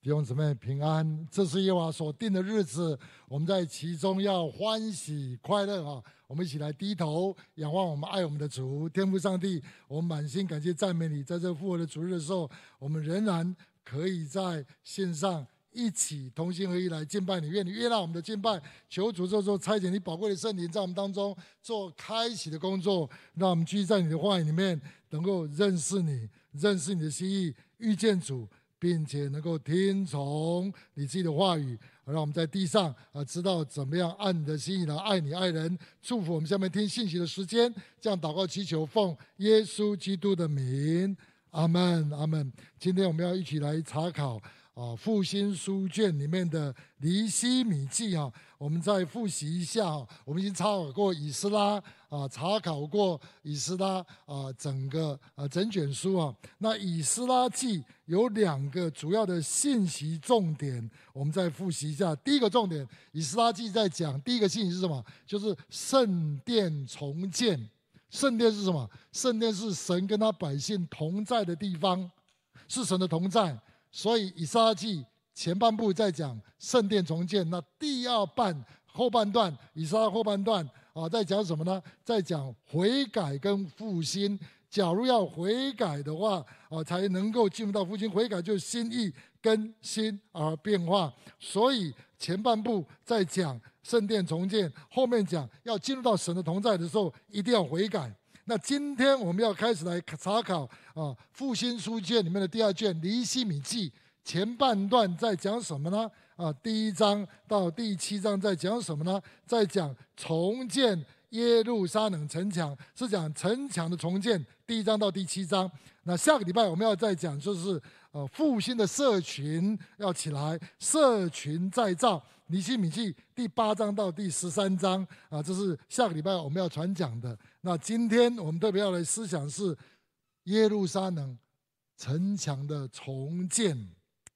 弟兄姊妹平安，这是耶和华所定的日子，我们在其中要欢喜快乐啊！我们一起来低头仰望我们爱我们的主，天父上帝，我们满心感谢赞美你。在这复活的主日的时候，我们仍然可以在线上一起同心合一来敬拜你。愿你悦纳我们的敬拜，求主这时候差遣你宝贵的圣灵在我们当中做开启的工作，让我们继续在你的话语里面能够认识你，认识你的心意，遇见主。并且能够听从你自己的话语，让我们在地上啊知道怎么样按你的心意来爱你爱人。祝福我们下面听信息的时间，这样祷告祈求，奉耶稣基督的名，阿门阿门。今天我们要一起来查考。啊，复兴书卷里面的尼希米记啊，我们再复习一下啊。我们已经查考过以斯拉啊，查考过以斯拉啊，整个啊整卷书啊。那以斯拉记有两个主要的信息重点，我们再复习一下。第一个重点，以斯拉记在讲第一个信息是什么？就是圣殿重建。圣殿是什么？圣殿是神跟他百姓同在的地方，是神的同在。所以以撒记前半部在讲圣殿重建，那第二半后半段以撒后半段啊，在讲什么呢？在讲悔改跟复兴。假如要悔改的话啊，才能够进入到复兴。悔改就是心意更新而变化。所以前半部在讲圣殿重建，后面讲要进入到神的同在的时候，一定要悔改。那今天我们要开始来查考啊，复兴书卷里面的第二卷尼希米记前半段在讲什么呢？啊，第一章到第七章在讲什么呢？在讲重建耶路撒冷城墙，是讲城墙的重建。第一章到第七章。那下个礼拜我们要再讲，就是呃复兴的社群要起来，社群再造。尼希米记第八章到第十三章啊，这是下个礼拜我们要传讲的。那今天我们特别要来思想是耶路撒冷城墙的重建。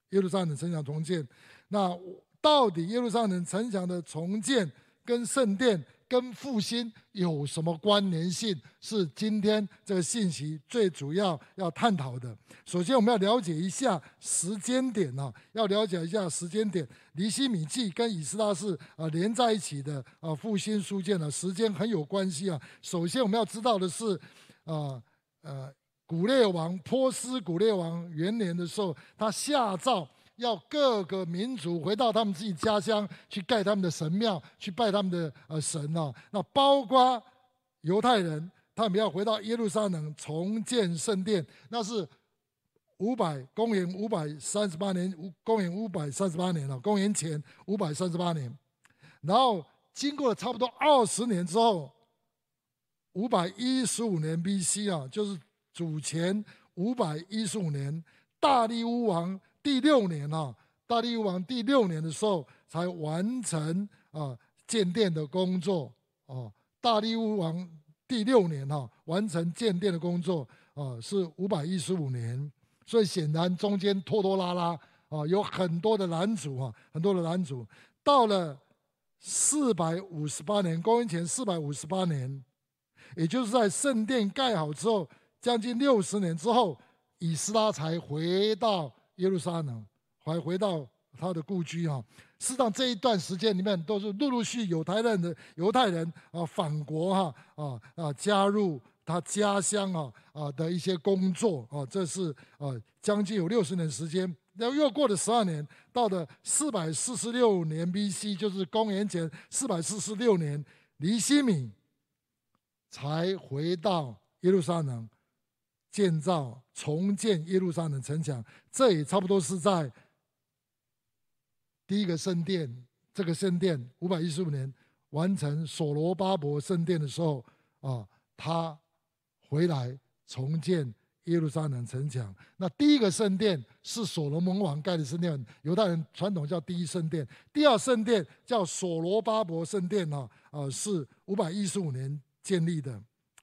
耶路撒冷城墙重建，那到底耶路撒冷城墙的重建跟圣殿，跟复兴有什么关联性？是今天这个信息最主要要探讨的。首先，我们要了解一下时间点啊，要了解一下时间点。尼希米记跟以斯拉是啊连在一起的啊，复兴书卷呢，时间很有关系啊。首先，我们要知道的是，啊呃，古列王波斯古列王元年的时候，他下诏。要各个民族回到他们自己家乡去盖他们的神庙，去拜他们的呃神啊。那包括犹太人，他们要回到耶路撒冷重建圣殿，那是五百公元五百三十八年，公元五百三十八年了，公元前五百三十八年。然后经过了差不多二十年之后，五百一十五年 B.C. 啊，就是主前五百一十五年，大利乌王。第六年啊，大力王第六年的时候才完成啊建殿的工作啊。大力王第六年哈完成建殿的工作啊，是五百一十五年，所以显然中间拖拖拉拉啊，有很多的拦阻啊，很多的拦阻。到了四百五十八年，公元前四百五十八年，也就是在圣殿盖好之后，将近六十年之后，以斯拉才回到。耶路撒冷，还回到他的故居哈。事实上，这一段时间里面，都是陆陆续续犹太人的犹太人啊返国哈啊啊加入他家乡啊啊的一些工作啊。这是啊将近有六十年时间。然后又过了十二年，到了四百四十六年 B.C.，就是公元前四百四十六年，尼希米才回到耶路撒冷。建造重建耶路撒冷城墙，这也差不多是在第一个圣殿，这个圣殿五百一十五年完成所罗巴伯圣殿的时候啊，他回来重建耶路撒冷城墙。那第一个圣殿是所罗门王盖的圣殿，犹太人传统叫第一圣殿。第二圣殿叫所罗巴伯圣殿啊，啊是五百一十五年建立的。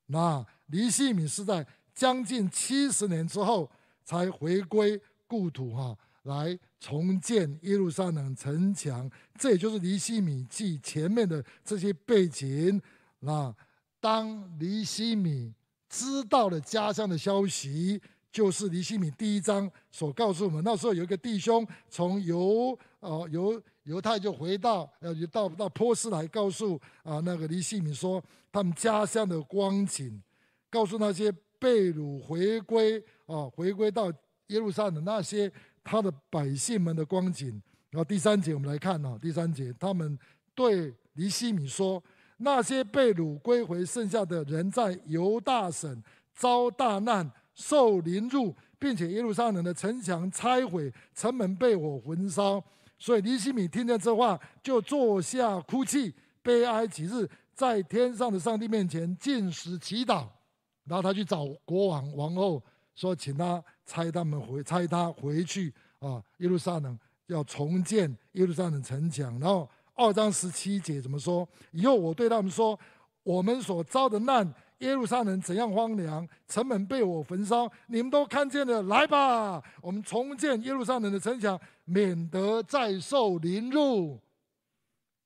那尼希米是在。将近七十年之后，才回归故土哈，来重建耶路撒冷城墙。这也就是尼希米记前面的这些背景。那当尼希米知道了家乡的消息，就是尼希米第一章所告诉我们，那时候有一个弟兄从犹呃犹犹太就回到呃到到波斯来告诉啊、那个尼希米说他们家乡的光景，告诉那些被掳回归啊、回归到耶路撒冷那些他的百姓们的光景。然后第三节我们来看啊，第三节他们对尼希米说，那些被掳归回剩下的人在犹大省遭大难。受凌辱，并且耶路撒冷的城墙拆毁，城门被火焚烧。所以尼希米听见这话，就坐下哭泣，悲哀几日，在天上的上帝面前禁食祈祷。然后他去找国王王后，说请他差他们回，差他回去啊，耶路撒冷要重建耶路撒冷城墙。然后二章十七节怎么说？以后我对他们说，我们所遭的难。耶路撒冷怎样荒凉，城门被我焚烧，你们都看见了。来吧，我们重建耶路撒冷的城墙，免得再受凌辱。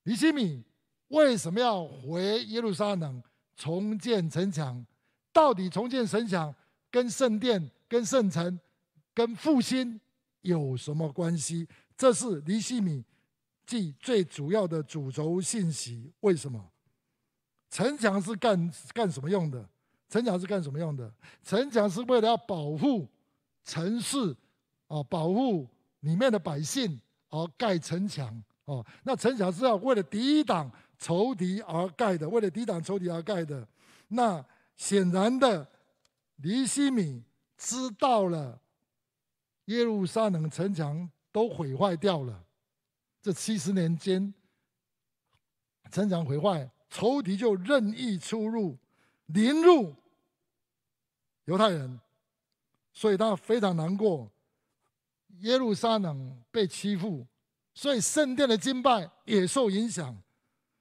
尼希米为什么要回耶路撒冷重建城墙？到底重建城墙跟圣殿、跟圣城、跟复兴有什么关系？这是尼希米记最主要的主轴信息。为什么？城墙是干干什么用的？城墙是干什么用的？城墙是为了要保护城市，啊，保护里面的百姓而盖城墙，啊，那城墙是要为了抵挡仇敌而盖的，为了抵挡仇敌而盖的。那显然的，尼希米知道了耶路撒冷城墙都毁坏掉了，这七十年间，城墙毁坏。仇敌就任意出入，凌辱犹太人，所以他非常难过。耶路撒冷被欺负，所以圣殿的敬拜也受影响。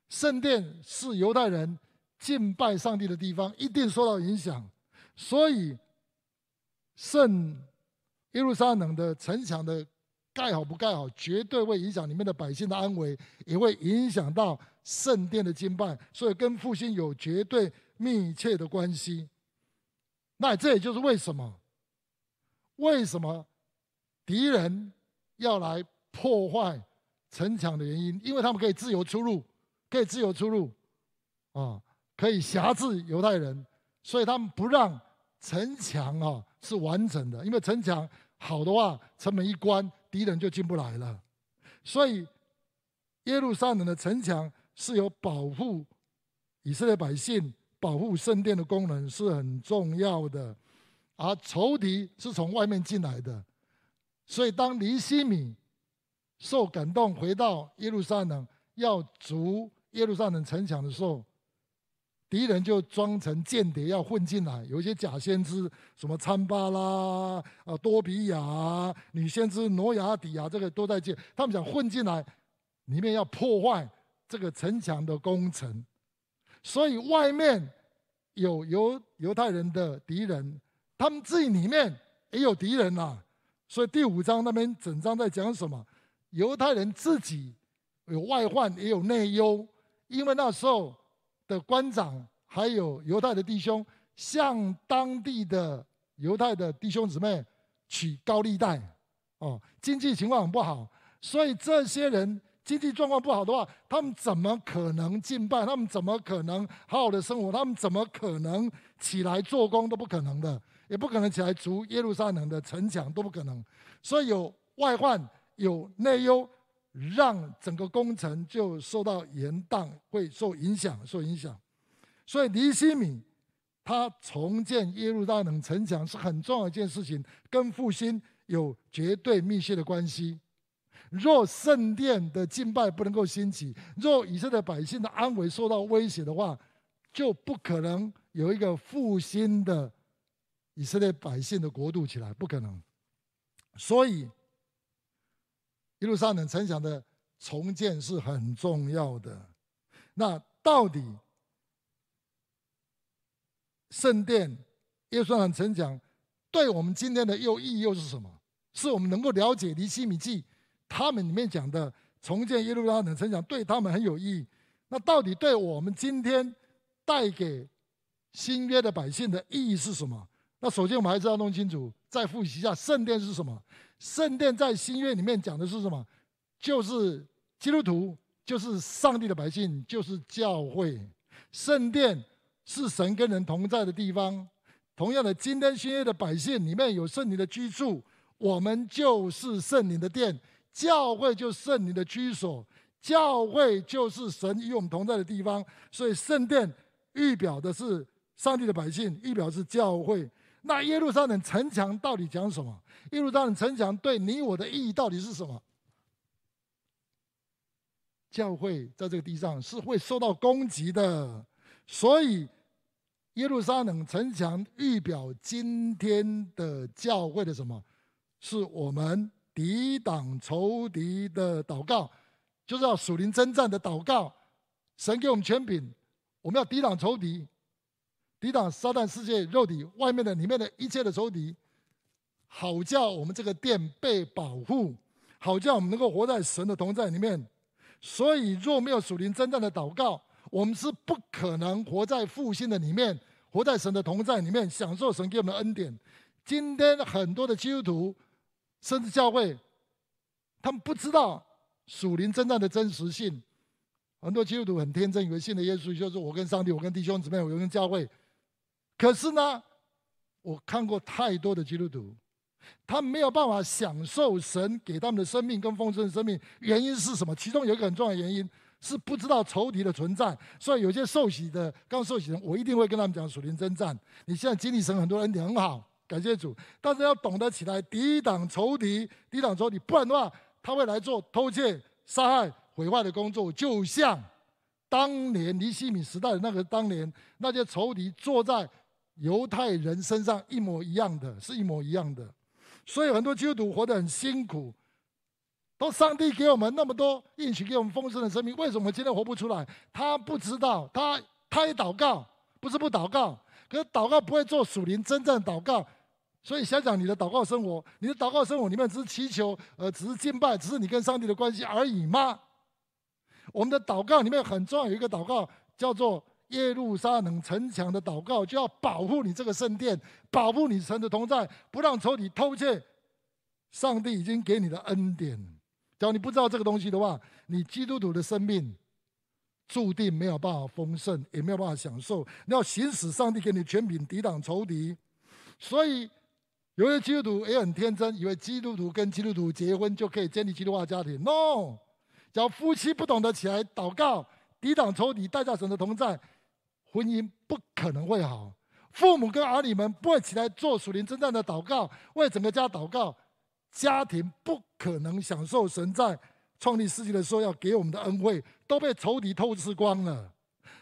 圣殿是犹太人敬拜上帝的地方，一定受到影响。所以圣耶路撒冷的城墙的盖好不盖好，绝对会影响里面的百姓的安危，也会影响到。圣殿的敬拜，所以跟复兴有绝对密切的关系。那这也就是为什么，为什么敌人要来破坏城墙的原因，因为他们可以自由出入，可以自由出入，啊，可以辖制犹太人，所以他们不让城墙啊是完整的，因为城墙好的话，城门一关，敌人就进不来了。所以耶路撒冷的城墙。是有保护以色列百姓、保护圣殿的功能是很重要的，而仇敌是从外面进来的，所以当尼希米受感动回到耶路撒冷要筑耶路撒冷城墙的时候，敌人就装成间谍要混进来，有一些假先知，什么参巴拉啊、多比亚、女先知挪亚底亚，这个都在见，他们想混进来，里面要破坏。这个城墙的工程，所以外面有犹犹太人的敌人，他们自己里面也有敌人啊。所以第五章那边整章在讲什么？犹太人自己有外患，也有内忧，因为那时候的官长还有犹太的弟兄，向当地的犹太的弟兄姊妹取高利贷，哦，经济情况很不好，所以这些人。经济状况不好的话，他们怎么可能敬拜？他们怎么可能好好的生活？他们怎么可能起来做工？都不可能的，也不可能起来筑耶路撒冷的城墙，都不可能。所以有外患，有内忧，让整个工程就受到延宕，会受影响，受影响。所以尼希米他重建耶路撒冷城墙是很重要一件事情，跟复兴有绝对密切的关系。若圣殿的敬拜不能够兴起，若以色列百姓的安危受到威胁的话，就不可能有一个复兴的以色列百姓的国度起来，不可能。所以，耶路撒冷城墙的重建是很重要的。那到底圣殿耶路撒冷城墙对我们今天的又意义又是什么？是我们能够了解尼希米记。他们里面讲的重建耶路撒冷城墙对他们很有意义。那到底对我们今天带给新约的百姓的意义是什么？那首先我们还是要弄清楚，再复习一下圣殿是什么？圣殿在新约里面讲的是什么？就是基督徒，就是上帝的百姓，就是教会。圣殿是神跟人同在的地方。同样的，今天新约的百姓里面有圣灵的居住，我们就是圣灵的殿，教会就是圣灵的居所，教会就是神与我们同在的地方。所以圣殿预表的是上帝的百姓，预表是教会。那耶路撒冷城墙到底讲什么？耶路撒冷城墙对你我的意义到底是什么？教会在这个地上是会受到攻击的，所以耶路撒冷城墙预表今天的教会的什么？是我们抵挡仇敌的祷告，就是要属灵征战的祷告。神给我们权柄，我们要抵挡仇敌。抵挡撒旦世界肉体外面的里面的一切的仇敌，好叫我们这个殿被保护，好叫我们能够活在神的同在里面。所以若没有属灵真正的祷告，我们是不可能活在复兴的里面，活在神的同在里面，享受神给我们的恩典。今天很多的基督徒，甚至教会，他们不知道属灵真正的真实性。很多基督徒很天真，以为信了耶稣就是我跟上帝，我跟弟兄姊妹，我跟教会。可是呢，我看过太多的基督徒，他没有办法享受神给他们的生命跟丰盛的生命。原因是什么？其中有一个很重要的原因是不知道仇敌的存在。所以有些受洗的刚受洗的人，我一定会跟他们讲属灵征战。你现在经历神很多恩典很好，感谢主。但是要懂得起来抵挡仇敌，抵挡仇敌，不然的话，他会来做偷窃、杀害、毁坏的工作，就像当年尼希米时代的那个当年那些仇敌坐在。犹太人身上一模一样的，是一模一样的，所以很多基督徒活得很辛苦。都上帝给我们那么多应许，给我们丰盛的生命，为什么今天活不出来？他不知道，他他也祷告，不是不祷告，可是祷告不会做属灵真正祷告。所以想想你的祷告生活，你的祷告生活里面只是祈求，呃，只是敬拜，只是你跟上帝的关系而已吗？我们的祷告里面很重要，有一个祷告叫做。耶路撒冷城墙的祷告，就要保护你这个圣殿，保护你神的同在，不让仇敌偷窃。上帝已经给你的恩典，只要你不知道这个东西的话，你基督徒的生命注定没有办法丰盛，也没有办法享受。你要行使上帝给你权柄，抵挡仇敌。所以有些基督徒也很天真，以为基督徒跟基督徒结婚就可以建立基督化家庭。No，只要夫妻不懂得起来祷告，抵挡仇敌，代价神的同在。婚姻不可能会好，父母跟儿女们不会起来做属灵征战的祷告，为整个家祷告，家庭不可能享受神在创立世界的时候要给我们的恩惠，都被仇敌偷吃光了。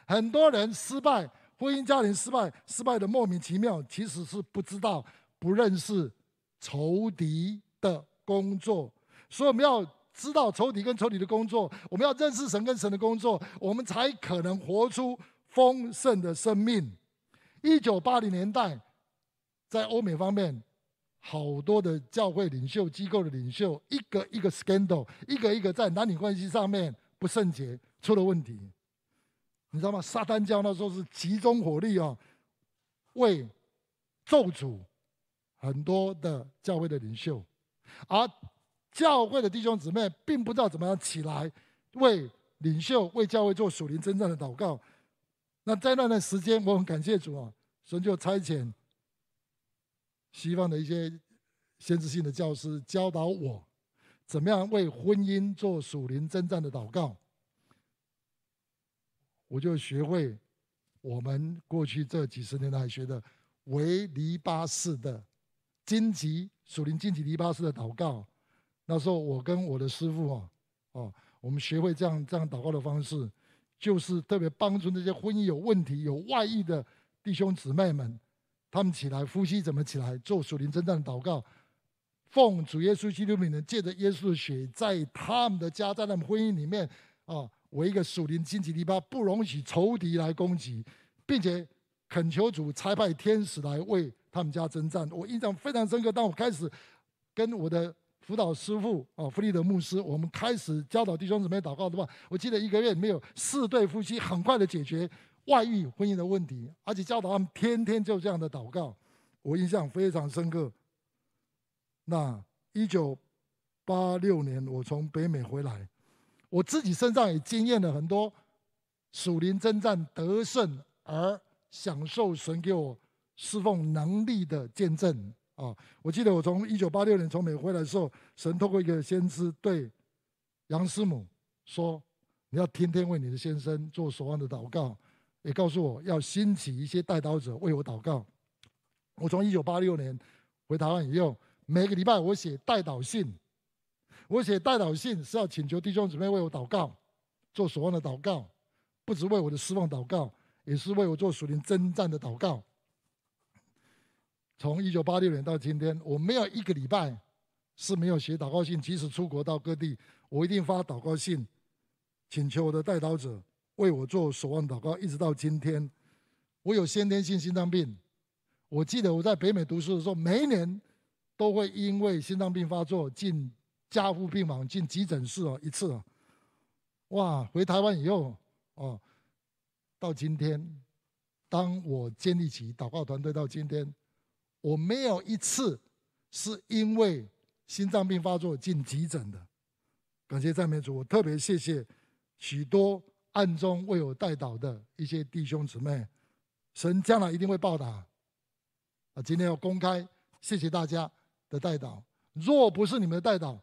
很多人失败，婚姻家庭失败，失败的莫名其妙，其实是不知道、不认识仇敌的工作。所以我们要知道仇敌跟仇敌的工作，我们要认识神跟神的工作，我们才可能活出。丰盛的生命。一九八零年代，在欧美方面，好多的教会领袖、机构的领袖，一个一个 scandal，一个一个在男女关系上面不圣洁，出了问题。你知道吗？撒旦教那时候是集中火力哦，为咒诅很多的教会的领袖，而教会的弟兄姊妹并不知道怎么样起来为领袖、为教会做属灵真正的祷告。那在那段时间，我很感谢主啊，神就差遣西方的一些先知性的教师教导我，怎么样为婚姻做属灵征战的祷告。我就学会我们过去这几十年来学的维尼巴式的荆棘属灵荆棘尼巴式的祷告。那时候我跟我的师傅啊，哦，我们学会这样这样祷告的方式。就是特别帮助那些婚姻有问题、有外遇的弟兄姊妹们，他们起来，夫妻怎么起来做属灵征战的祷告，奉主耶稣基督名，借着耶稣的血，在他们的家，在他们婚姻里面啊，为一个属灵荆棘篱笆，不容许仇敌来攻击，并且恳求主差派天使来为他们家征战。我印象非常深刻，当我开始跟我的。辅导师傅啊，弗利德牧师，我们开始教导弟兄姊妹祷告的话，我记得一个月没有四对夫妻很快的解决外遇婚姻的问题，而且教导他们天天就这样的祷告。我印象非常深刻。那一九八六年，我从北美回来，我自己身上也经验了很多属灵征战得胜而享受神给我侍奉能力的见证啊！我记得我从一九八六年从美国回来的时候，神透过一个先知对杨师母说：“你要天天为你的先生做守望的祷告，也告诉我要兴起一些代祷者为我祷告。”我从一九八六年回台湾以后，每个礼拜我写代祷信。我写代祷信是要请求弟兄姊妹为我祷告，做守望的祷告，不止为我的失望祷告，也是为我做属灵征战的祷告。从一九八六年到今天，我没有一个礼拜是没有写祷告信。即使出国到各地，我一定发祷告信，请求我的代祷者为我做守望祷告。一直到今天，我有先天性心脏病。我记得我在北美读书的时候，每一年都会因为心脏病发作进加护病房、进急诊室哦一次哦。哇！回台湾以后哦，到今天，当我建立起祷告团队到今天，我没有一次是因为心脏病发作进急诊的。感谢赞美主，我特别谢谢许多暗中为我代祷的一些弟兄姊妹，神将来一定会报答。啊，今天要公开，谢谢大家的代祷。若不是你们的代祷，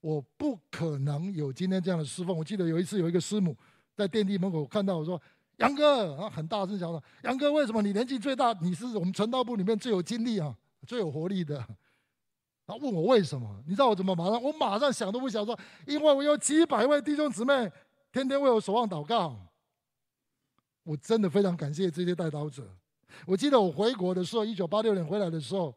我不可能有今天这样的侍奉。我记得有一次有一个师母在电梯门口看到我说：“杨哥，啊，很大声讲说，杨哥，为什么你年纪最大？你是我们传道部里面最有精力啊，最有活力的。”他问我为什么？你知道我怎么马上？我马上想都不想说，因为我有几百位弟兄姊妹天天为我守望祷告。我真的非常感谢这些代祷者。我记得我回国的时候，一九八六年回来的时候，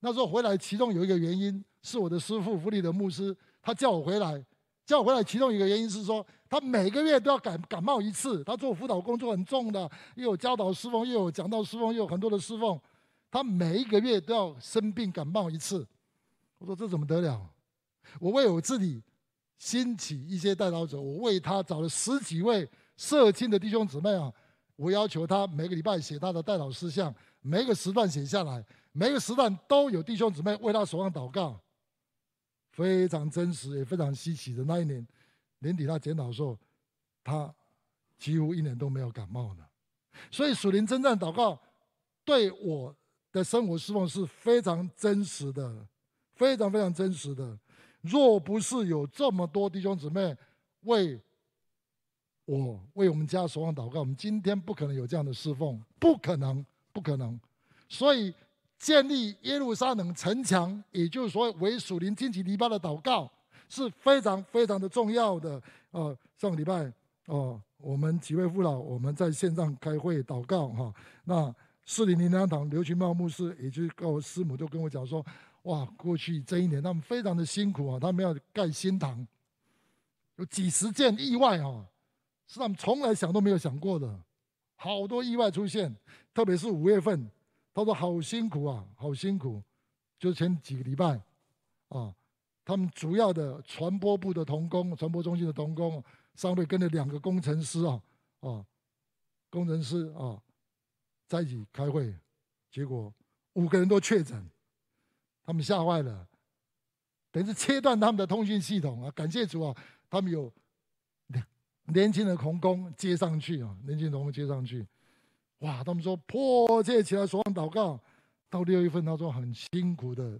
那时候回来其中有一个原因是我的师父弗里德牧师，他叫我回来，叫我回来其中一个原因是说，他每个月都要感感冒一次，他做辅导工作很重的，又有教导师奉，又有讲道师奉，又有很多的师奉，他每一个月都要生病感冒一次。我说这怎么得了？我为我自己兴起一些代祷者，我为他找了十几位社青的弟兄姊妹啊。我要求他每个礼拜写他的代祷事项，每个时段写下来，每个时段都有弟兄姊妹为他守望祷告，非常真实也非常稀奇的。那一年年底他检讨的时候，他几乎一年都没有感冒了。所以属灵征战祷告对我的生活侍奉是非常真实的，非常非常真实的。若不是有这么多弟兄姊妹为我为我们家守望祷告，我们今天不可能有这样的侍奉，不可能，不可能。所以建立耶路撒冷城墙，也就是说为属灵荆棘篱笆的祷告，是非常非常的重要的。呃，上个礼拜哦，我们几位父老我们在线上开会祷告哈。那士林灵粮堂刘群茂牧师，也就是我师母，就跟我讲说，哇，过去这一年他们非常的辛苦啊，他们要盖新堂，有几十件意外啊。是他们从来想都没有想过的，好多意外出现，特别是五月份，他说好辛苦啊，好辛苦，就前几个礼拜，啊，他们主要的传播部的同工，传播中心的同工，上面跟着两个工程师啊，啊，工程师啊，在一起开会，结果五个人都确诊，他们吓坏了，等于是切断他们的通讯系统啊，感谢主啊，他们有。年轻的童工接上去啊，年轻的同工接上去，哇！他们说迫切起来所望祷告，到六月份他说很辛苦的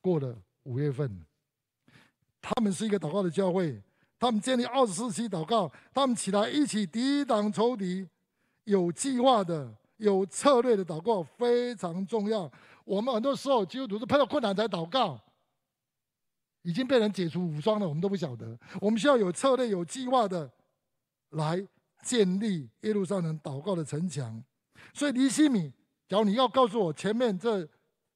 过了五月份。他们是一个祷告的教会，他们建立二十四期祷告，他们起来一起抵挡仇敌，有计划的、有策略的祷告非常重要。我们很多时候基督徒是碰到困难才祷告。已经被人解除武装了，我们都不晓得。我们需要有策略、有计划的来建立耶路撒冷祷告的城墙。所以尼希米，假如你要告诉我前面这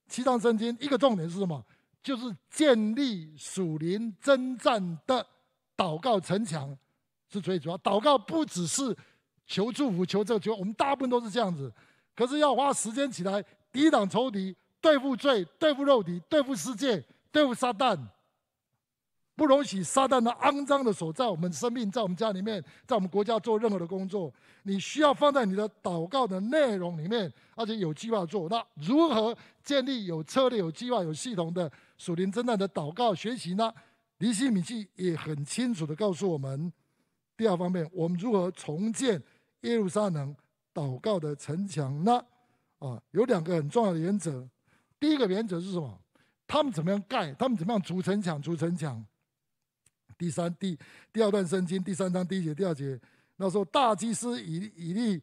七章圣经一个重点是什么？就是建立属灵征战的祷告城墙是最主要。祷告不只是求祝福、求这个求，我们大部分都是这样子。可是要花时间起来抵挡仇敌、对付罪、对付肉体、对付世界、对付撒旦。不容许撒旦的肮脏的手在我们生命、在我们家里面、在我们国家做任何的工作。你需要放在你的祷告的内容里面，而且有计划做。那如何建立有策略、有计划、有系统的属灵征战的祷告学习呢？尼西米记也很清楚地告诉我们。第二方面，我们如何重建耶路撒冷祷告的城墙呢？啊，有两个很重要的原则。第一个原则是什么？他们怎么样盖？他们怎么样筑城墙？筑城墙。第三第第二段圣经第三章第一节第二节，那时候大祭司以以利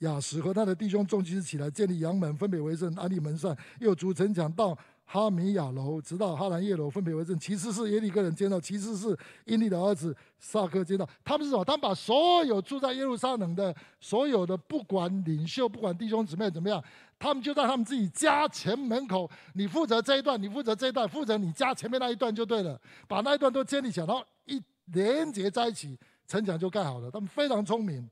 亚实和他的弟兄众祭司起来建立羊门，分别为圣，安立门扇，又筑城墙到。哈米亚楼，直到哈兰叶楼，分别为圣。其次是耶利哥人建造，其次是因利的儿子撒克建造。他们是什么？他们把所有住在耶路撒冷的所有的，不管领袖，不管弟兄姊妹怎么样，他们就在他们自己家前门口。你负责这一段，你负责这一段，负责你家前面那一段就对了。把那一段都建立起来，然后连接在一起，城墙就盖好了。他们非常聪明，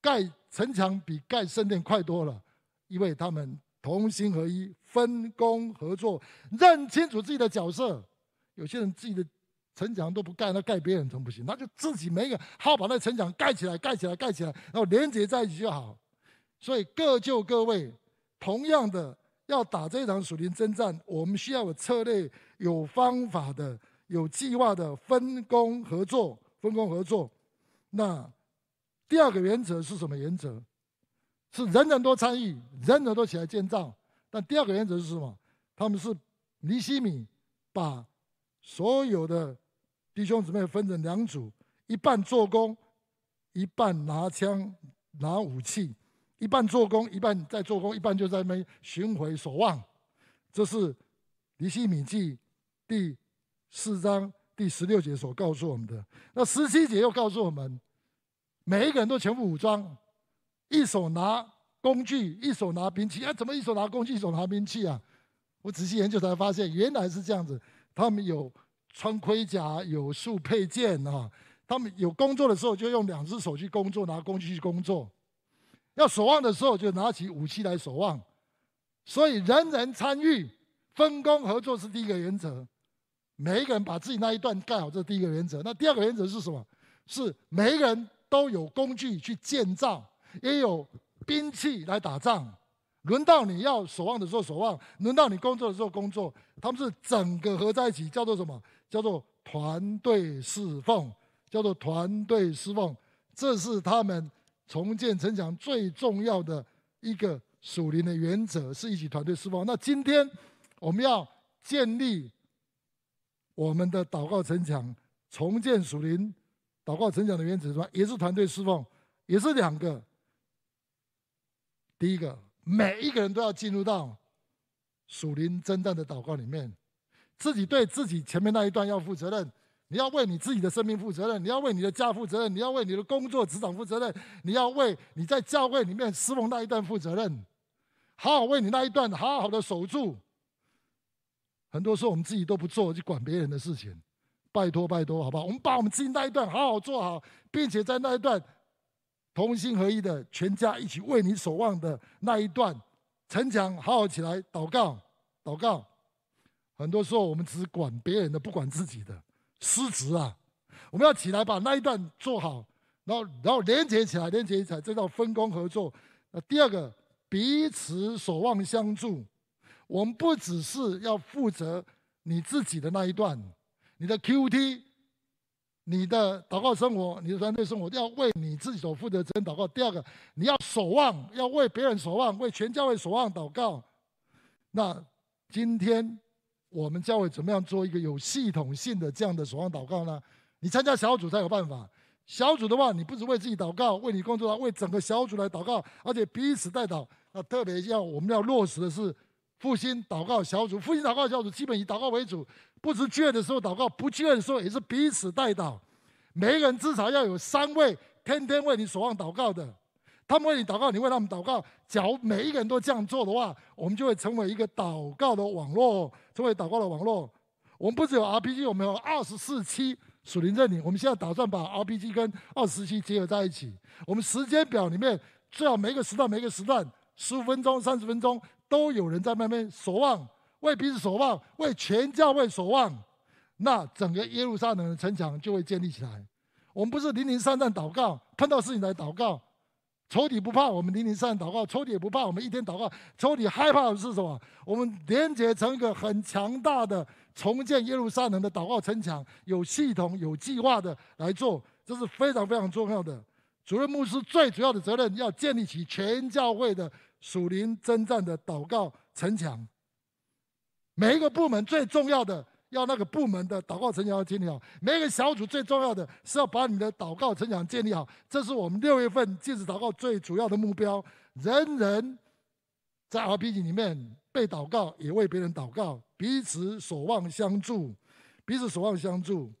盖城墙比盖圣殿快多了，因为他们。同心合一，分工合作，认清楚自己的角色。有些人自己的城墙都不盖，那盖别人怎么不行？那就自己每一个好好把那城墙盖起来，盖起来，盖起来，然后连接在一起就好。所以各就各位，同样的要打这场属灵征战，我们需要有策略、有方法的、有计划的分工合作。分工合作。那第二个原则是什么原则？是人人都参与，人人都起来建造。但第二个原则是什么？他们是尼西米把所有的弟兄姊妹分成两组，一半做工，一半拿枪拿武器，一半做工，一半在做工，一半就在那边巡回守望。这是尼西米记第四章第十六节所告诉我们的。那十七节又告诉我们，每一个人都全副武装。一手拿工具，一手拿兵器，啊，怎么一手拿工具，一手拿兵器啊？我仔细研究才发现，原来是这样子。他们有穿盔甲，有束佩剑啊。他们有工作的时候，就用两只手去工作，拿工具去工作；要守望的时候，就拿起武器来守望。所以，人人参与、分工合作是第一个原则。每一个人把自己那一段盖好，这是第一个原则。那第二个原则是什么？是每一个人都有工具去建造。也有兵器来打仗，轮到你要守望的时候守望，轮到你工作的时候工作，他们是整个合在一起，叫做什么？叫做团队侍奉，叫做团队侍奉。这是他们重建城墙最重要的一个属灵的原则，是一起团队侍奉。那今天我们要建立我们的祷告城墙，重建属灵祷告城墙的原则是吧？也是团队侍奉，也是两个。第一个，每一个人都要进入到属灵征战的祷告里面，自己对自己前面那一段要负责任。你要为你自己的生命负责任，你要为你的家负责任，你要为你的工作职场负责任，你要为你在教会里面侍奉那一段负责任。好好为你那一段好好的守住。很多时候我们自己都不做，去管别人的事情。拜托拜托，好不好？我们把我们自己那一段好好做好，并且在那一段。同心合一的全家一起为你守望的那一段城墙，好好起来祷告，祷告。很多时候我们只管别人的，不管自己的，失职啊！我们要起来把那一段做好，然后然后连接起来，连接起来，这叫分工合作。那第二个，彼此守望相助。我们不只是要负责你自己的那一段，你的 QT。你的祷告生活，你的团队生活，要为你自己所负责责任祷告。第二个，你要守望，要为别人守望，为全教会守望祷告。那今天我们教会怎么样做一个有系统性的这样的守望祷告呢？你参加小组才有办法。小组的话，你不只为自己祷告，为你工作，为整个小组来祷告，而且彼此代祷。那特别要我们要落实的是复兴祷告小组，复兴祷告小组基本以祷告为主。不是聚会的时候祷告，不聚会的时候也是彼此代祷。每一个人至少要有三位天天为你守望祷告的，他们为你祷告，你为他们祷告。假如每一个人都这样做的话，我们就会成为一个祷告的网络，成为祷告的网络。我们不只有 RPG，我们有二十四期属灵认领。我们现在打算把 RPG 跟二十四期结合在一起。我们时间表里面最好每个时段、每个时段十五分钟、三十分钟都有人在那边守望。为彼此守望，为全教会守望。那整个耶路撒冷的城墙就会建立起来。我们不是零零散散祷告，碰到事情来祷告。仇敌不怕我们零零散散祷告，仇敌也不怕我们一天祷告。仇敌害怕的是什么？我们连结成一个很强大的重建耶路撒冷的祷告城墙，有系统、有计划的来做，这是非常非常重要的。主任牧师最主要的责任，要建立起全教会的属灵征战的祷告城墙。每一个部门最重要的。要那个部门的祷告城墙要建立好，每一个小组最重要的是要把你的祷告城墙建立好，这是我们六月份禁食祷告最主要的目标。人人在 RPG 里面被祷告，也为别人祷告，彼此守望相助，彼此守望相助。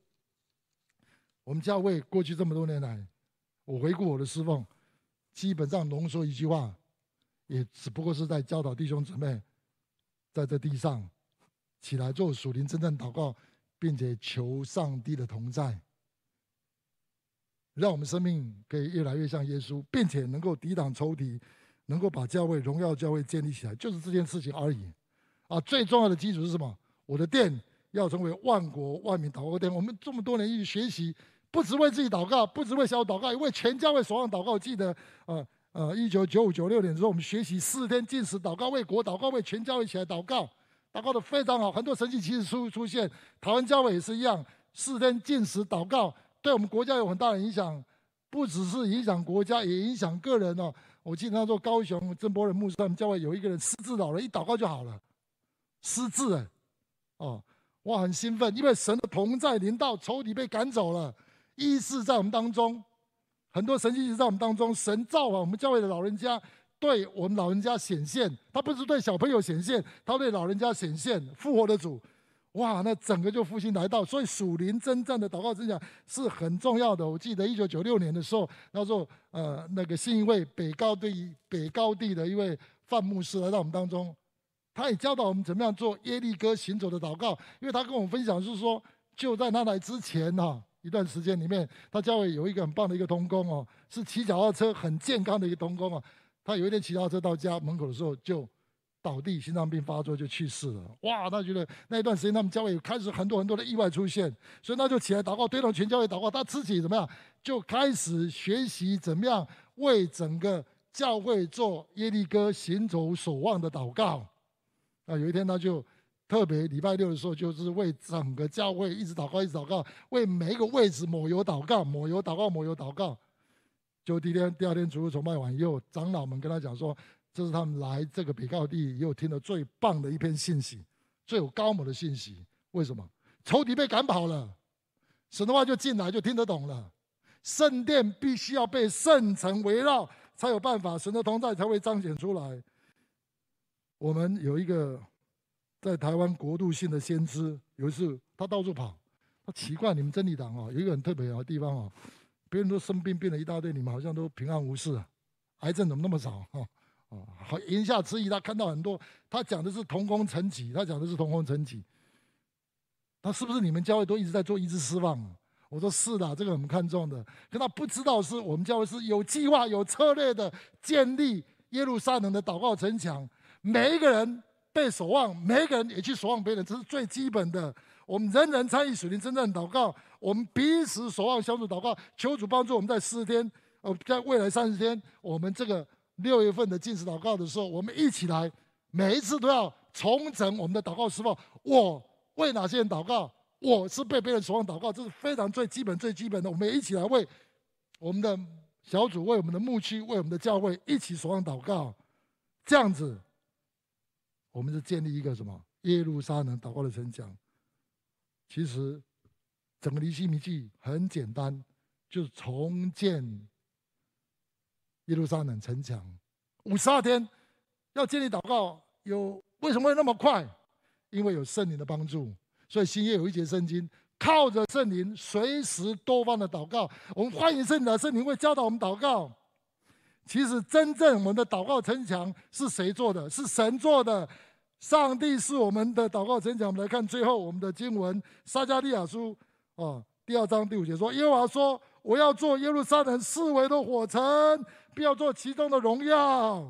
我们教会过去这么多年来，我回顾我的侍奉，基本上浓缩一句话，也只不过是在教导弟兄姊妹，在这地上。起来做属灵真正祷告，并且求上帝的同在，让我们生命可以越来越像耶稣，并且能够抵挡仇敌，能够把教会荣耀教会建立起来，就是这件事情而已。啊，最重要的基础是什么？我的殿要成为万国万民祷告殿。我们这么多年一直学习，不只为自己祷告，不只为小祷告，也为全教会所望祷告。记得，呃呃，一九九五九六年的时候，我们学习四天禁食祷告，为国祷告，为全教会起来祷告。祷告的非常好，很多神迹奇事出出现。台湾教会也是一样，四天禁食祷告，对我们国家有很大的影响，不只是影响国家，也影响个人哦。我经常说高雄曾博仁牧师他们教会有一个人失智老人，一祷告就好了，失智哎，哦，我，很兴奋，因为神的同在临到，仇敌被赶走了，医治在我们当中，很多神迹在我们当中，神造访我们教会的老人家。对我们老人家显现，他不是对小朋友显现，他对老人家显现。复活的主，哇，那整个就复兴来到。所以属灵征战的祷告真相是很重要的。我记得一九九六年的时候，那时候呃，那个新一位北高地北高地的一位范牧师来到我们当中，他也教导我们怎么样做耶利哥行走的祷告。因为他跟我们分享是说，就在他来之前哈、一段时间里面，他教会有一个很棒的一个童工哦，是骑脚踏车很健康的一个童工哦。他有一天骑脚踏车到家门口的时候，就倒地，心脏病发作就去世了。哇！他觉得那一段时间他们教会开始很多很多的意外出现，所以他就起来祷告，推动全教会祷告。他自己怎么样？就开始学习怎么样为整个教会做耶利哥行走守望的祷告。啊，有一天他就特别礼拜六的时候，就是为整个教会一直祷告，一直祷告，为每一个位置抹油祷告，抹油祷告，抹油祷告。就第一天，第二天主日崇拜完以后，长老们跟他讲说，这是他们来这个北高地又听了最棒的一篇信息，最有高某的信息。为什么？仇敌被赶跑了，神的话就进来，就听得懂了。圣殿必须要被圣城围绕，才有办法，神的同在才会彰显出来。我们有一个在台湾国度性的先知，有一次他到处跑，他奇怪，你们真理党啊，有一个很特别的地方啊。别人都生病，病了一大堆，你们好像都平安无事啊？癌症怎么那么少？哈，哦，好，言下之意，他看到很多，他讲的是同工层级，他讲的是同工层级。他是不是你们教会都一直在做医治释放？我说是的，这个我们看重的。可他不知道是我们教会是有计划、有策略的建立耶路撒冷的祷告城墙，每一个人被守望，每个人也去守望别人，这是最基本的。我们人人参与属灵征战祷告，我们彼此守望相助祷告，求主帮助我们在四十天，呃，在未来三十天，我们这个六月份的进食祷告的时候，我们一起来，每一次都要重整我们的祷告时候，我为哪些人祷告？我是被别人守望祷告，这是非常最基本、最基本的。我们一起来为我们的小组、为我们的牧区、为我们的教会一起守望祷告，这样子，我们就建立一个什么耶路撒冷祷告的城墙。其实，整个尼希米记很简单，就是重建耶路撒冷城墙。五十二天要建立祷告，有为什么会那么快？因为有圣灵的帮助。所以新约有一节圣经，靠着圣灵随时多方的祷告。我们欢迎圣灵圣灵会教导我们祷告。其实真正我们的祷告城墙是谁做的？是神做的。上帝是我们的祷告城墙。我们来看最后我们的经文，撒迦利亚书啊，第二章第五节说：“耶和华说，我要做耶路撒冷四围的火城，并要做其中的荣耀。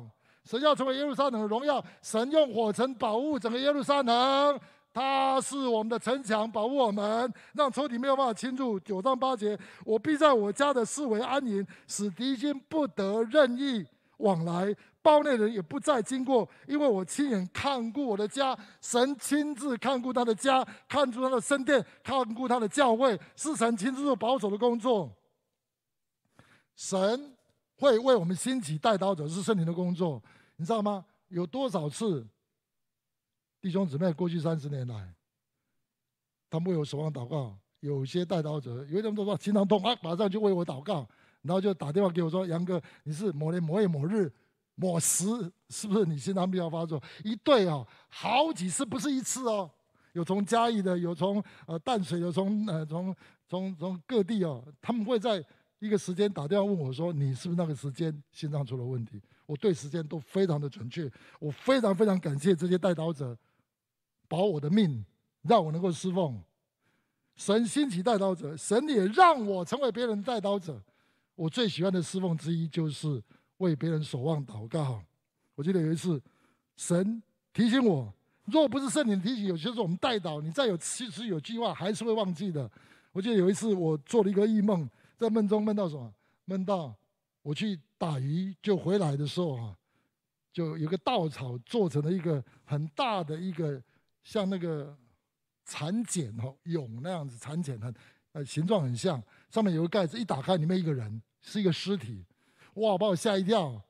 神要成为耶路撒冷的荣耀。神用火城保护整个耶路撒冷，他是我们的城墙，保护我们，让仇敌没有办法侵入。九章八节，我必在我家的四围安营，使敌军不得任意往来，包内人也不再经过，因为我亲眼看过我的家，神亲自看顾他的家，看出他的圣殿，看顾他的教会，是神亲自做保守的工作。神会为我们兴起带刀者，是圣灵的工作，你知道吗？有多少次，弟兄姊妹，过去三十年来，他们为我守望祷告，有些带刀者，有些人都说心脏痛啊，马上就为我祷告，然后就打电话给我说：“杨哥，你是某年某月某日某时，是不是你心脏病要发作？”一对啊，好几次，不是一次哦。有从嘉义的，有从呃淡水，有从呃从从从各地哦，他们会在一个时间打电话问我说：“你是不是那个时间心脏出了问题？”我对时间都非常的准确，我非常非常感谢这些带刀者，保我的命，让我能够侍奉。神兴起带刀者，神也让我成为别人带刀者。我最喜欢的侍奉之一就是为别人守望祷告。我记得有一次，神提醒我，若不是圣灵提醒，有些时候我们代祷，你再有其实有计划，还是会忘记的。我记得有一次，我做了一个异梦，在梦中梦到什么？梦到我去。打鱼就回来的时候啊，就有个稻草做成了一个很大的一个像那个蚕茧哈蛹那样子，蚕茧很呃形状很像，上面有个盖子，一打开里面一个人是一个尸体，哇把我吓一跳！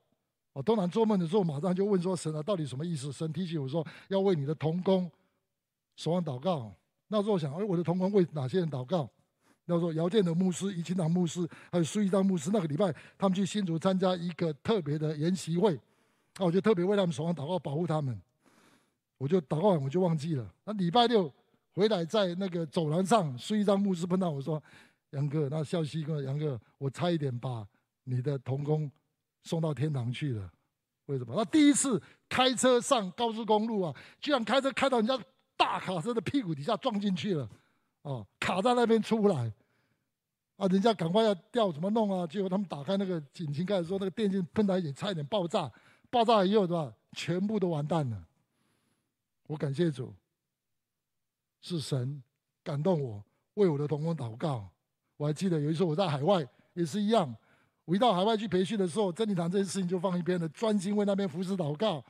我当然做梦的时候马上就问说神啊，到底什么意思？神提醒我说要为你的同工守望祷告。那时候我想，哎，我的同工为哪些人祷告？要说姚建的牧师、怡清堂牧师，还有苏一章牧师，那个礼拜他们去新竹参加一个特别的研习会，那我就特别为他们守望祷告，保护他们。我就祷告完我就忘记了。那礼拜六回来在那个走廊上，苏一章牧师碰到我说：“杨哥，那笑西哥，杨哥，我差一点把你的童工送到天堂去了。为什么？他第一次开车上高速公路啊，居然开车开到人家大卡车的屁股底下撞进去了。”哦，卡在那边出不来，啊，人家赶快要调怎么弄啊？结果他们打开那个引擎盖说，那个电线喷来也，差一点爆炸，爆炸以后对吧？全部都完蛋了。我感谢主，是神感动我，为我的同工祷告。我还记得有一次我在海外也是一样，我一到海外去培训的时候，真理堂这件事情就放一边了，专心为那边服侍祷告，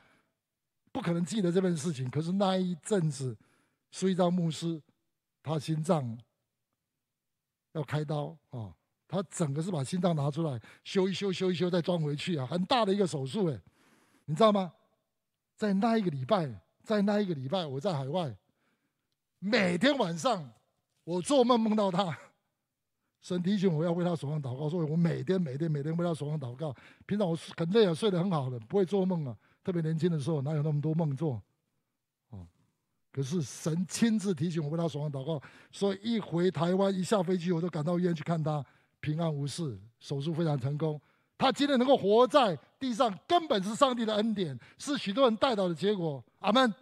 不可能记得这件事情。可是那一阵子，苏一章牧师。他心脏要开刀啊！他整个是把心脏拿出来修一修，修一修再装回去啊，很大的一个手术哎，你知道吗？在那一个礼拜，在那一个礼拜，我在海外，每天晚上我做梦梦到他，神提醒我要为他守望祷告，所以我每天每天每天为他守望祷告。平常我很累啊，睡得很好的，不会做梦啊。特别年轻的时候，哪有那么多梦做？可是神亲自提醒我为他守望祷告，所以一回台湾一下飞机，我就赶到医院去看他，平安无事，手术非常成功。他今天能够活在地上，根本是上帝的恩典，是许多人带到的结果。阿门。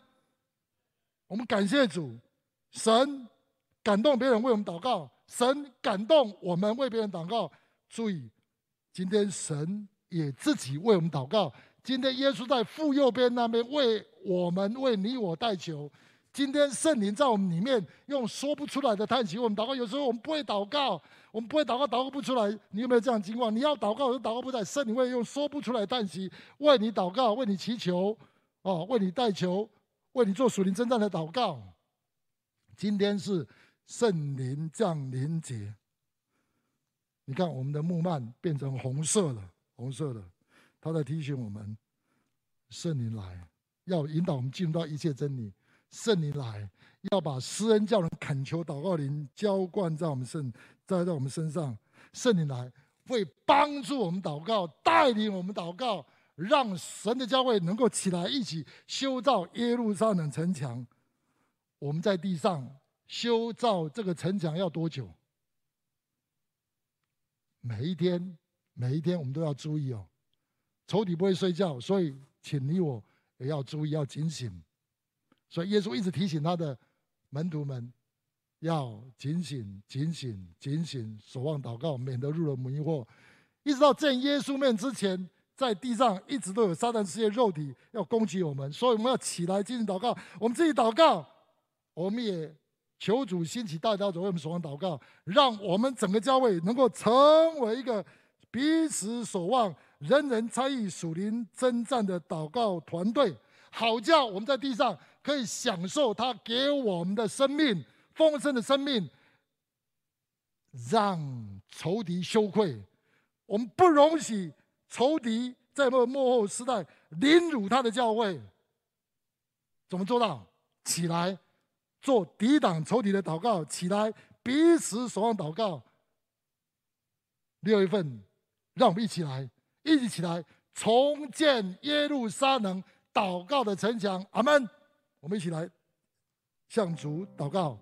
我们感谢主，神感动别人为我们祷告，神感动我们为别人祷告。注意，今天神也自己为我们祷告。今天耶稣在父右边那边为我们为你我代求。今天圣灵在我们里面用说不出来的叹息为，我们祷告。有时候我们不会祷告，我们不会祷告，祷告不出来。你有没有这样情况？你要祷告，有时祷告不出来，圣灵会用说不出来的叹息为你祷告，为你祈求，哦，为你代求，为你做属灵征战的祷告。今天是圣灵降临节，你看我们的木幔变成红色了，红色的，他在提醒我们，圣灵来要引导我们进入到一切真理。圣灵来，要把施恩叫人恳求祷告灵浇灌在我们身，栽在我们身上。圣灵来，会帮助我们祷告，带领我们祷告，让神的教会能够起来，一起修造耶路撒冷城墙。我们在地上修造这个城墙要多久？每一天，每一天我们都要注意哦。仇敌不会睡觉，所以请你我也要注意，要警醒。所以耶稣一直提醒他的门徒们，要警醒、警醒、警醒，守望祷告，免得入了迷惑。一直到见耶稣面之前，在地上一直都有撒旦世界肉体要攻击我们，所以我们要起来进行祷告。我们自己祷告，我们也求主兴起代祷者为我们守望祷告，让我们整个教会能够成为一个彼此守望、人人参与属灵征战的祷告团队，好叫我们在地上可以享受他给我们的生命，丰盛的生命，让仇敌羞愧。我们不容许仇敌在末末后时代凌辱他的教会。怎么做到？起来，做抵挡仇敌的祷告；起来，彼此守望祷告。六月份，让我们一起来，一起起来，重建耶路撒冷祷告的城墙。阿门！我们一起来向主祷告。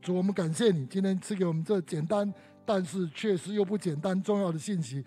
主，我们感谢你今天赐给我们这简单，但是确实又不简单重要的信息。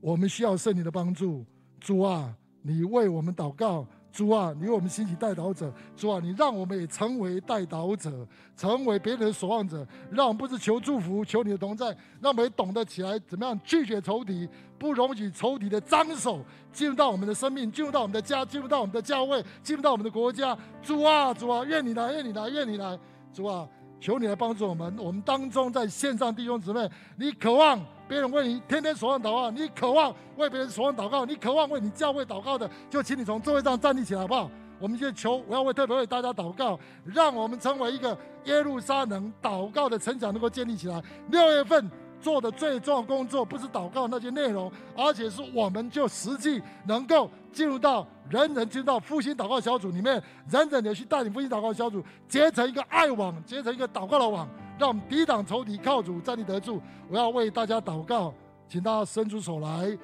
我们需要圣灵的帮助。主啊，你为我们祷告。主啊，你为我们兴起代祷者。主啊，你让我们也成为代祷者，成为别人的守望者。让我们不是求祝福，求你的同在。让我们也懂得起来怎么样拒绝仇敌，不容许仇敌的脏手进入到我们的生命，进入到我们的家，进入到我们的教会，进入到我们的国家。主啊，主啊，愿你来，愿你来，愿你来。主啊，求你来帮助我们。我们当中在线上弟兄姊妹，你渴望。别人为你天天所望祷告，你渴望为别人所望祷告，你渴望为你教会祷告的，就请你从座位上站立起来，好不好？我们就求，我要为特别为大家祷告，让我们成为一个耶路撒冷祷告的成长，能够建立起来。六月份做的最重要工作，不是祷告那些内容，而且是我们就实际能够进入到人人进到复兴祷告小组里面，人人也去带领复兴祷告小组，结成一个爱网，结成一个祷告的网。让我们抵挡仇敌，靠主站立得住。我要为大家祷告，请大家伸出手来，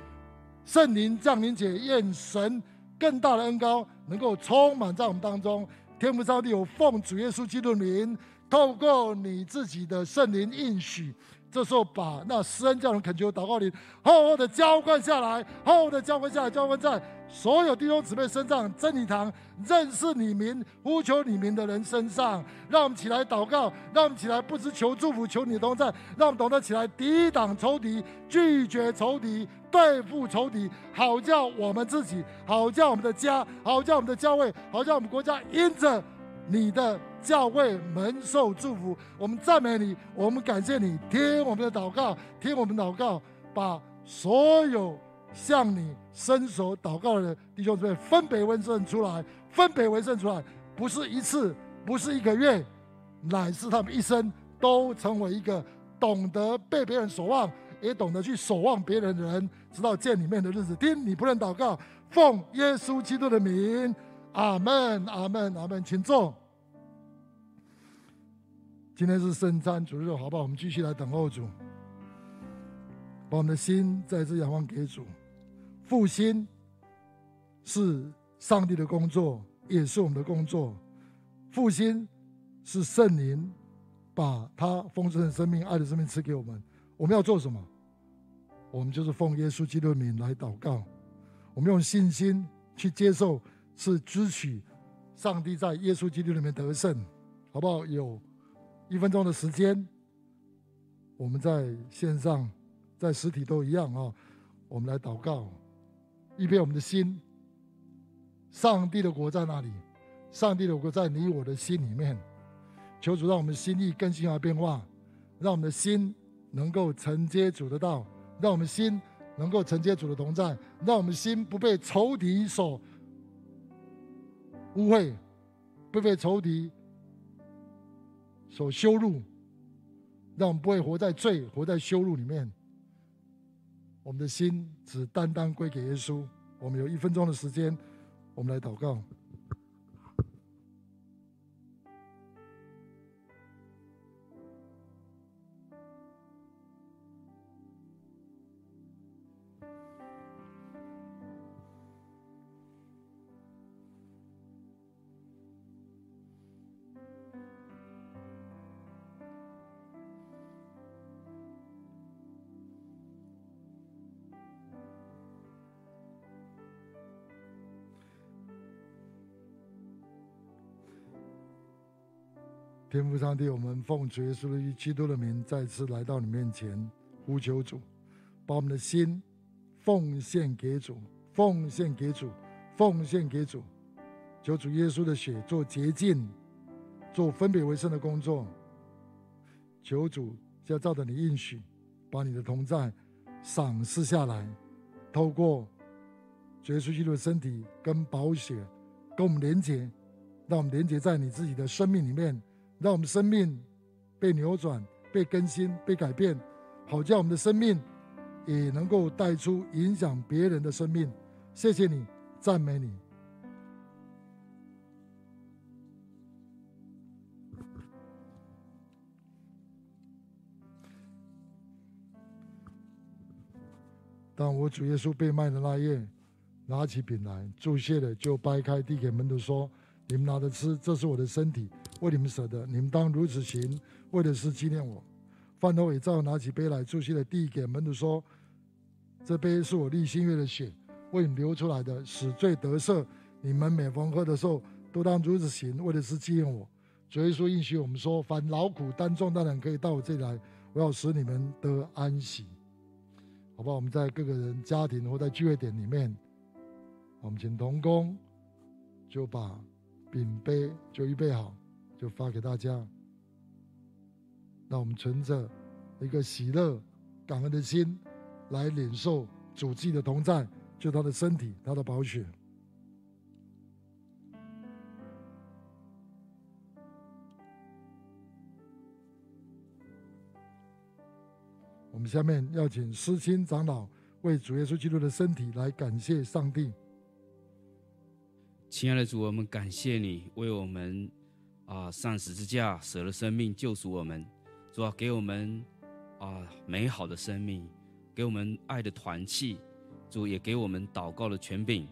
圣灵降临，且愿神更大的恩膏能够充满在我们当中。天父上帝，我奉主耶稣基督的名，透过你自己的圣灵应许。这时候，把那施恩教人恳求祷告灵厚厚的浇灌下来，厚厚的浇灌下来，浇灌在所有弟兄姊妹身上，真理堂认识你名、呼求你名的人身上。让我们起来祷告，让我们起来不知求祝福，求你的同在。让我们懂得起来抵挡仇敌，拒绝仇敌，对付仇敌，好叫我们自己，好叫我们的家，好叫我们的教会，好叫我们国家，因着你的。教会蒙受祝福，我们赞美你，我们感谢你，听我们的祷告，听我们祷告，把所有向你伸手祷告的弟兄姊妹分别为圣出来，分别为圣出来，不是一次，不是一个月，乃是他们一生都成为一个懂得被别人守望，也懂得去守望别人的人，直到见你面的日子。听你仆人祷告，奉耶稣基督的名，阿门，阿门，阿门，请坐。今天是圣餐主日，好不好？我们继续来等候主，把我们的心再次仰望给主。复兴是上帝的工作，也是我们的工作。复兴是圣灵把他丰盛的生命、爱的生命赐给我们。我们要做什么？我们就是奉耶稣基督的名来祷告。我们用信心去接受，是支取上帝在耶稣基督里面得胜，好不好？有。一分钟的时间，我们在线上、在实体都一样啊。我们来祷告，预备我们的心。上帝的国在哪里？上帝的国在你我的心里面。求主让我们心意更新而变化，让我们的心能够承接主的道，让我们心能够承接主的同在，让我们心不被仇敌所污秽，不被仇敌。所羞辱，让我们不会活在罪、活在羞辱里面。我们的心只单单归给耶稣。我们有一分钟的时间，我们来祷告。天父上帝，我们奉主耶稣的基督的名，再次来到你面前，呼求主，把我们的心奉献给主，奉献给主，奉献给主，求主耶稣的血做洁净，做分别为圣的工作。求主要照着你应许，把你的同在赏赐下来，透过主耶稣基督的身体跟宝血跟我们连结，让我们连结在你自己的生命里面，让我们生命被扭转、被更新、被改变，好叫我们的生命也能够带出影响别人的生命。谢谢你，赞美你。当我主耶稣被卖的那夜，拿起饼来，祝谢了，就掰开，递给门徒说：“你们拿着吃，这是我的身体，为你们舍得，你们当如此行，为的是纪念我。”饭后也照拿起杯来，祝谢的，递给门徒说：“这杯是我立新约的血，为你们流出来的，使罪得赦。你们每逢喝的时候，都当如此行，为的是纪念我。”主耶稣应许我们说：“凡劳苦担重担的人，可以到我这里来，我要使你们得安息。”好吧？我们在各个人家庭或在聚会点里面，我们请同工就把饼杯就预备好，就发给大家。那我们存着一个喜乐、感恩的心来领受主自己的同在，就他的身体、他的宝血。我们下面要请思清长老为主耶稣基督的身体来感谢上帝。亲爱的主，我们感谢你为我们啊上十字架舍了生命救赎我们，主啊给我们啊美好的生命，给我们爱的团契，主也给我们祷告的权柄。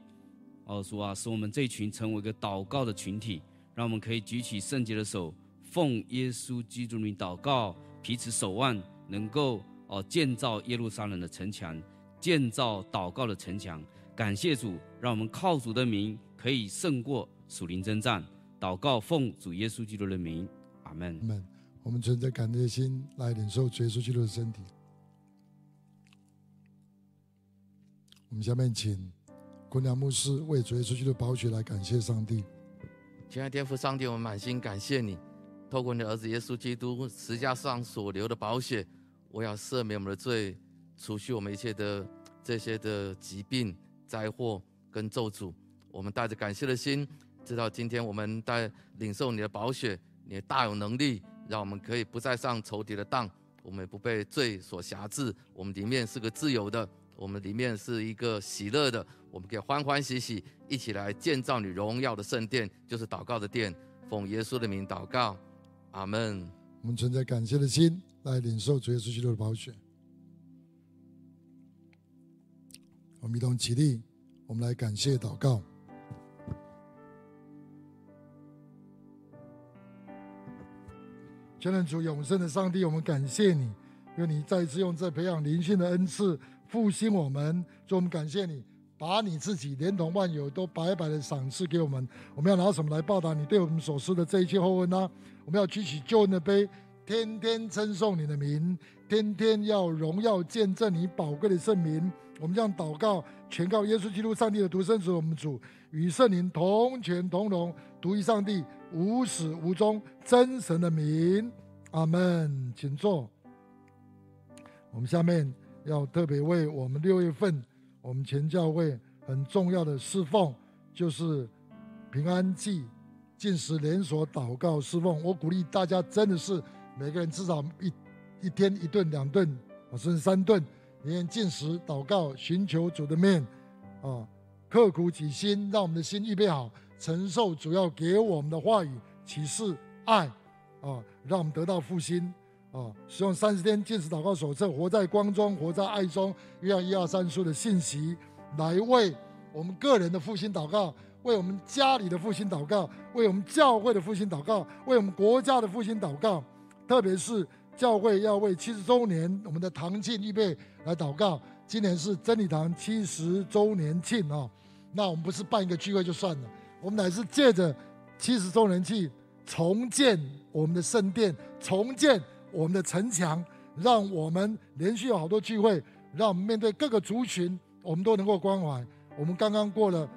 哦，主啊，使我们这群成为一个祷告的群体，让我们可以举起圣洁的手，奉耶稣基督名祷告，彼此守望，能够。哦，建造耶路撒冷的城墙，建造祷告的城墙。感谢主，让我们靠主的名可以胜过属灵征战。祷告奉主耶稣基督的名，阿门。阿门。我们存着感恩的心来领受主耶稣基督的身体。我们下面请昆良牧师为主耶稣基督的宝血来感谢上帝。亲爱的天父上帝，我们满心感谢你，透过你的儿子耶稣基督十字架上所流的宝血。我要赦免我们的罪，除去我们一切的这些的疾病、灾祸跟咒诅。我们带着感谢的心，知道今天我们在领受你的宝血，你也大有能力，让我们可以不再上仇敌的当，我们也不被罪所辖制。我们里面是个自由的，我们里面是一个喜乐的，我们可以欢欢喜喜一起来建造你荣耀的圣殿，就是祷告的殿。奉耶稣的名祷告，阿门。我们存在感谢的心。来领受主耶稣基督的宝血。我们一同起立，我们来感谢祷告。全能主永生的上帝，我们感谢你，愿你再次用这培养灵性的恩赐复兴我们。主，我们感谢你，把你自己连同万有都白白的赏赐给我们。我们要拿什么来报答你对我们所施的这一切厚恩呢？我们要举起救恩的杯。天天称颂你的名，天天要荣耀见证你宝贵的圣名。我们这样祷告，全靠耶稣基督上帝的独生子，我们主与圣灵同权同荣，独一上帝无始无终真神的名。阿门。请坐。我们下面要特别为我们六月份我们全教会很重要的侍奉，就是平安祭进食连锁祷告侍奉。我鼓励大家，真的是。每个人至少一一天一顿、两顿，甚至三顿，每天禁食祷告，寻求主的面，啊，刻苦己心，让我们的心预备好，承受主要给我们的话语、启示、爱，啊，让我们得到复兴，啊，使用三十天禁食祷告手册，活在光中，活在爱中，约翰一二三书的信息，来为我们个人的复兴祷告，为我们家里的复兴祷告，为我们教会的复兴祷告，为我们国家的复兴祷告。特别是教会要为七十周年我们的堂庆预备来祷告。今年是真理堂七十周年庆啊，那我们不是办一个聚会就算了，我们乃是借着七十周年去重建我们的圣殿，重建我们的城墙，让我们连续有好多聚会，让我们面对各个族群，我们都能够关怀。我们刚刚过了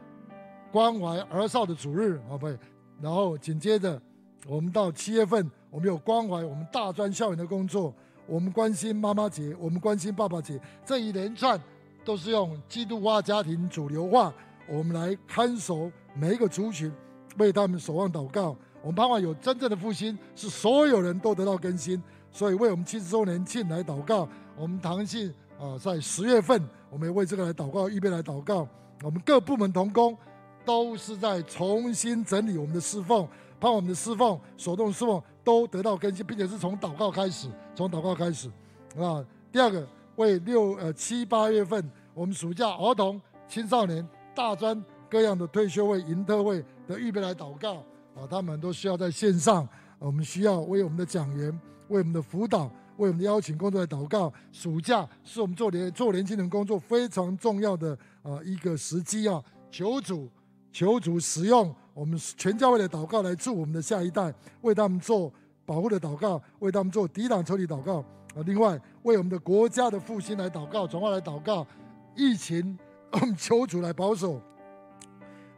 关怀儿少的主日，好不好？然后紧接着。我们到七月份，我们有关怀我们大专校园的工作，我们关心妈妈节，我们关心爸爸节，这一连串都是用基督化家庭主流化，我们来看守每一个族群，为他们守望祷告。我们盼望有真正的复兴，是所有人都得到更新。所以为我们七十周年庆来祷告。我们堂信啊，在十月份，我们也为这个来祷告，预备来祷告。我们各部门同工都是在重新整理我们的侍奉，盼望我们的侍奉、手动侍奉都得到更新，并且是从祷告开始，从祷告开始啊。第二个，为六呃七八月份，我们暑假儿童、青少年、大专各样的退休会、营特会的预备来祷告啊，他们都需要在线上，我们需要为我们的讲员。为我们的辅导，为我们的邀请工作来祷告。暑假是我们做年做年轻人工作非常重要的啊一个时机啊！求主，求主使用我们全教会的祷告来助我们的下一代，为他们做保护的祷告，为他们做抵挡仇敌祷告啊！另外，为我们的国家的复兴来祷告，转化来祷告。疫情，我 们求主来保守，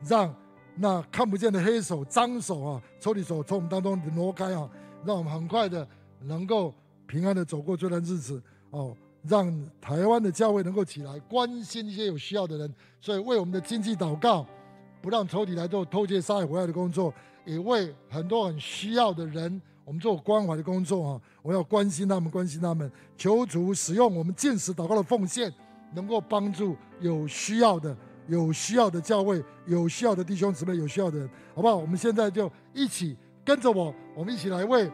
让那看不见的黑手、脏手啊，抽屉手从我们当中挪开啊！让我们很快的。能够平安的走过这段日子哦，让台湾的教会能够起来关心一些有需要的人，所以为我们的经济祷告，不让仇敌来做偷窃、杀害、毁坏的工作，也为很多很需要的人，我们做关怀的工作啊！我要关心他们，关心他们，求主使用我们禁食祷告的奉献，能够帮助有需要的、有需要的教会、有需要的弟兄姊妹、有需要的人，好不好？我们现在就一起跟着我，我们一起来为。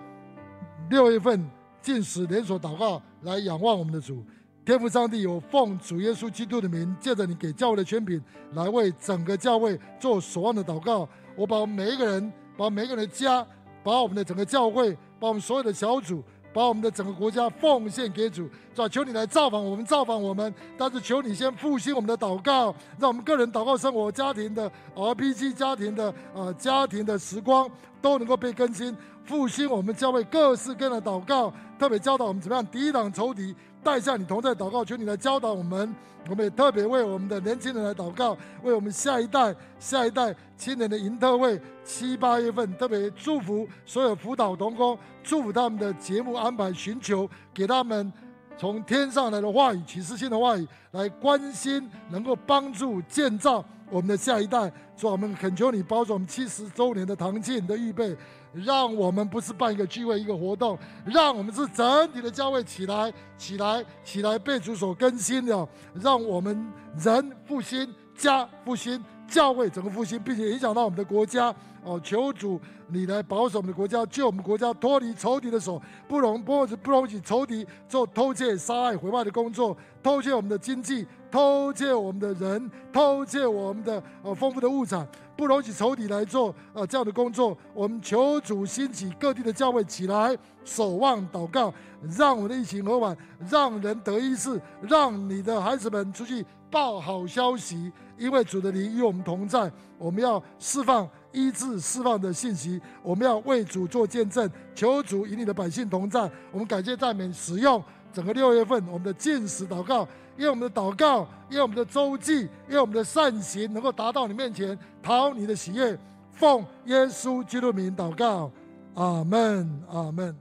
六月份禁食连锁祷告，来仰望我们的主，天父上帝，有奉主耶稣基督的名，借着你给教会的权柄，来为整个教会做守望的祷告。我把每一个人，把每一个人的家，把我们的整个教会，把我们所有的小组。把我们的整个国家奉献给主，主啊，求你来造访我们，造访我们。但是求你先复兴我们的祷告，让我们个人祷告生活、家庭的 RPG、家庭的啊、家庭的时光都能够被更新，复兴我们教会各式各样的祷告，特别教导我们怎么样抵挡仇敌。带下你同在祷告，求你来教导我们。我们也特别为我们的年轻人来祷告，为我们下一代、下一代青年的营特会七八月份，特别祝福所有辅导同工，祝福他们的节目安排，寻求给他们从天上来的话语、启示性的话语，来关心，能够帮助建造我们的下一代。主，我们恳求你保守我们七十周年的堂庆的预备。让我们不是办一个聚会、一个活动，让我们是整体的教会起来、起来、起来，被主所更新的。让我们人复兴、家复兴、教会整个复兴，并且影响到我们的国家。哦，求主你来保守我们的国家，救我们国家脱离仇敌的手，不容不不容许仇敌做偷窃、杀害、毁坏的工作，偷窃我们的经济，偷窃我们的人，偷窃我们的呃丰富的物产。不容许仇敌来做呃这样的工作，我们求主兴起各地的教会起来守望祷告，让我们的疫情和缓，让人得医治，让你的孩子们出去报好消息，因为主的灵与我们同在。我们要释放医治、释放的信息，我们要为主做见证，求主与你的百姓同在。我们感谢赞美使用。整个六月份，我们的禁食祷告，因为我们的祷告，因为我们的周记，因为我们的善行，能够达到你面前，讨你的喜悦。奉耶稣基督名祷告，阿门，阿门。